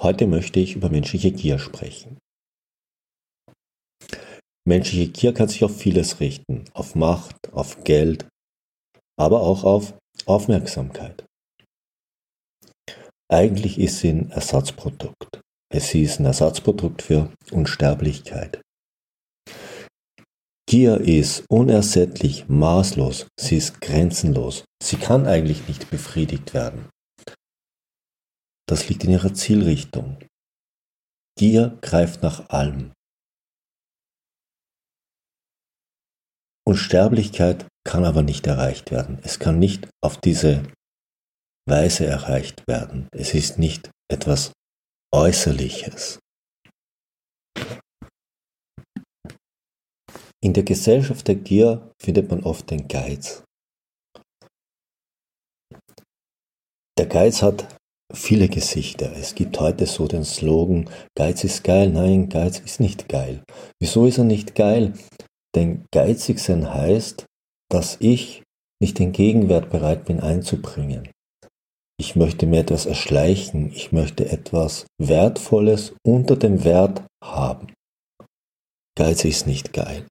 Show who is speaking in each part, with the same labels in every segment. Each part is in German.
Speaker 1: Heute möchte ich über menschliche Gier sprechen. Menschliche Gier kann sich auf vieles richten, auf Macht, auf Geld, aber auch auf Aufmerksamkeit. Eigentlich ist sie ein Ersatzprodukt. Es ist ein Ersatzprodukt für Unsterblichkeit. Gier ist unersättlich, maßlos, sie ist grenzenlos. Sie kann eigentlich nicht befriedigt werden. Das liegt in ihrer Zielrichtung. Gier greift nach allem. Unsterblichkeit kann aber nicht erreicht werden. Es kann nicht auf diese Weise erreicht werden. Es ist nicht etwas Äußerliches. In der Gesellschaft der Gier findet man oft den Geiz. Der Geiz hat viele Gesichter. Es gibt heute so den Slogan, Geiz ist geil. Nein, Geiz ist nicht geil. Wieso ist er nicht geil? Denn geizig sein heißt, dass ich nicht den Gegenwert bereit bin einzubringen. Ich möchte mir etwas erschleichen. Ich möchte etwas Wertvolles unter dem Wert haben. Geiz ist nicht geil.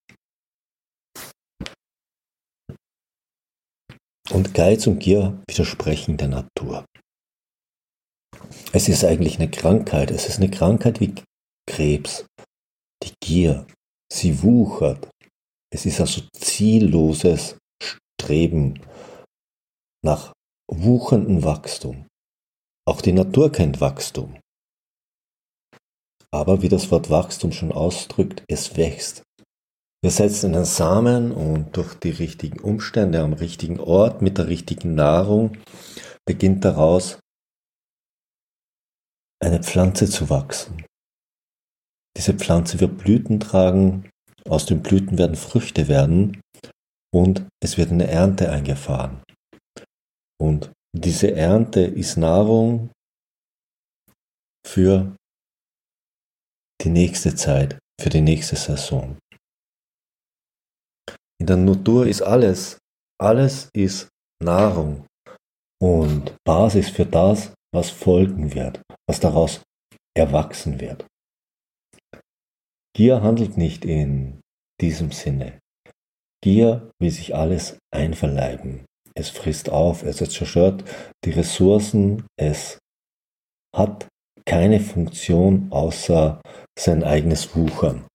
Speaker 1: Und Geiz und Gier widersprechen der Natur. Es ist eigentlich eine Krankheit. Es ist eine Krankheit wie Krebs. Die Gier. Sie wuchert. Es ist also zielloses Streben nach wucherndem Wachstum. Auch die Natur kennt Wachstum. Aber wie das Wort Wachstum schon ausdrückt, es wächst. Wir setzen einen Samen und durch die richtigen Umstände am richtigen Ort mit der richtigen Nahrung beginnt daraus eine Pflanze zu wachsen. Diese Pflanze wird Blüten tragen, aus den Blüten werden Früchte werden und es wird eine Ernte eingefahren. Und diese Ernte ist Nahrung für die nächste Zeit, für die nächste Saison. In der Natur ist alles, alles ist Nahrung und Basis für das, was folgen wird, was daraus erwachsen wird. Gier handelt nicht in diesem Sinne. Gier will sich alles einverleiben. Es frisst auf, es zerstört die Ressourcen, es hat keine Funktion außer sein eigenes Wuchern.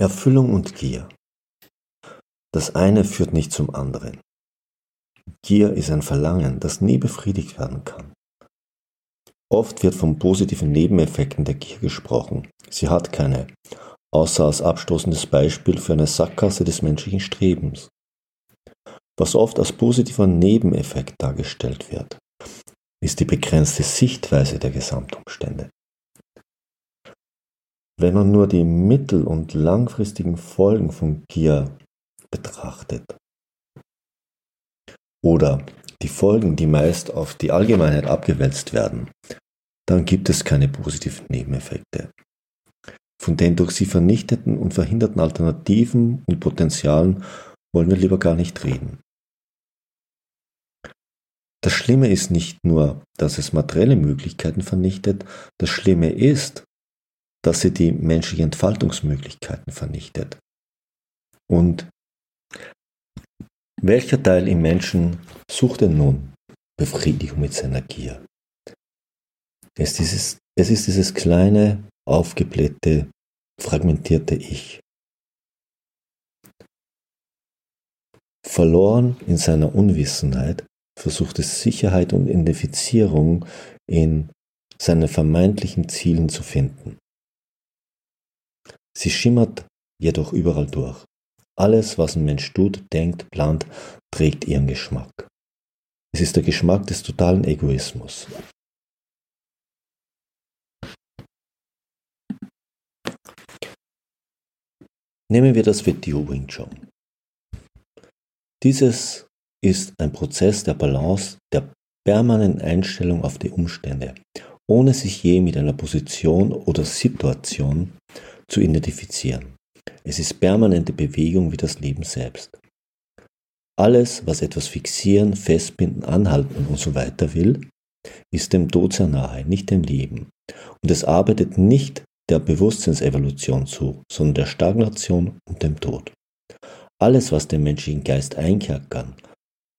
Speaker 1: Erfüllung und Gier. Das eine führt nicht zum anderen. Gier ist ein Verlangen, das nie befriedigt werden kann. Oft wird von positiven Nebeneffekten der Gier gesprochen. Sie hat keine, außer als abstoßendes Beispiel für eine Sackgasse des menschlichen Strebens. Was oft als positiver Nebeneffekt dargestellt wird, ist die begrenzte Sichtweise der Gesamtumstände. Wenn man nur die mittel- und langfristigen Folgen von Gier betrachtet. Oder die Folgen, die meist auf die Allgemeinheit abgewälzt werden, dann gibt es keine positiven Nebeneffekte. Von den durch sie vernichteten und verhinderten Alternativen und Potenzialen wollen wir lieber gar nicht reden. Das Schlimme ist nicht nur, dass es materielle Möglichkeiten vernichtet, das Schlimme ist, dass sie die menschlichen Entfaltungsmöglichkeiten vernichtet. Und welcher Teil im Menschen sucht denn nun Befriedigung mit seiner Gier? Es ist dieses, es ist dieses kleine, aufgeblähte, fragmentierte Ich. Verloren in seiner Unwissenheit versucht es Sicherheit und Identifizierung in seinen vermeintlichen Zielen zu finden. Sie schimmert jedoch überall durch. Alles, was ein Mensch tut, denkt, plant, trägt ihren Geschmack. Es ist der Geschmack des totalen Egoismus. Nehmen wir das WTO Wing Chun. Dieses ist ein Prozess der Balance, der permanenten Einstellung auf die Umstände, ohne sich je mit einer Position oder Situation zu identifizieren. Es ist permanente Bewegung wie das Leben selbst. Alles, was etwas fixieren, festbinden, anhalten und so weiter will, ist dem Tod sehr nahe, nicht dem Leben. Und es arbeitet nicht der Bewusstseinsevolution zu, sondern der Stagnation und dem Tod. Alles, was den menschlichen Geist einkerkern,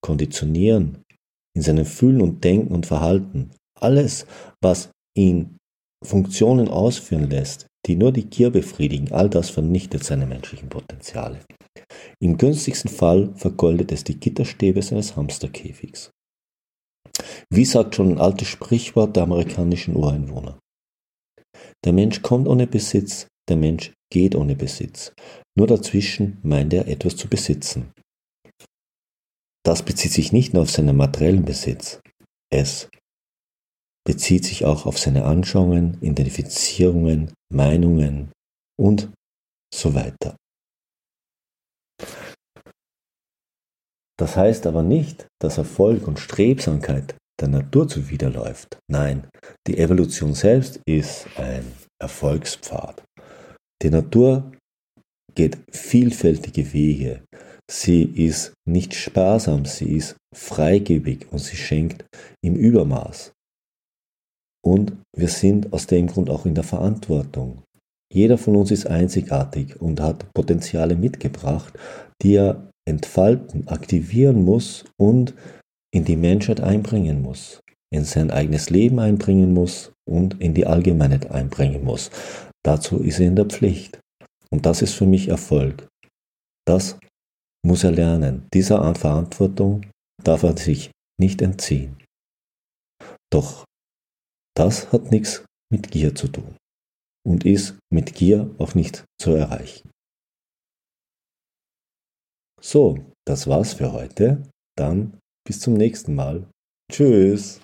Speaker 1: konditionieren, in seinem Fühlen und Denken und Verhalten, alles, was ihn Funktionen ausführen lässt, die nur die Gier befriedigen, all das vernichtet seine menschlichen Potenziale. Im günstigsten Fall vergoldet es die Gitterstäbe seines Hamsterkäfigs. Wie sagt schon ein altes Sprichwort der amerikanischen Ureinwohner? Der Mensch kommt ohne Besitz, der Mensch geht ohne Besitz. Nur dazwischen meint er etwas zu besitzen. Das bezieht sich nicht nur auf seinen materiellen Besitz. Es bezieht sich auch auf seine Anschauungen, Identifizierungen, Meinungen und so weiter. Das heißt aber nicht, dass Erfolg und Strebsamkeit der Natur zuwiderläuft. Nein, die Evolution selbst ist ein Erfolgspfad. Die Natur geht vielfältige Wege. Sie ist nicht sparsam, sie ist freigebig und sie schenkt im Übermaß. Und wir sind aus dem Grund auch in der Verantwortung. Jeder von uns ist einzigartig und hat Potenziale mitgebracht, die er entfalten, aktivieren muss und in die Menschheit einbringen muss, in sein eigenes Leben einbringen muss und in die Allgemeinheit einbringen muss. Dazu ist er in der Pflicht. Und das ist für mich Erfolg. Das muss er lernen. Dieser Verantwortung darf er sich nicht entziehen. Doch das hat nichts mit Gier zu tun und ist mit Gier auch nicht zu erreichen. So, das war's für heute. Dann bis zum nächsten Mal. Tschüss.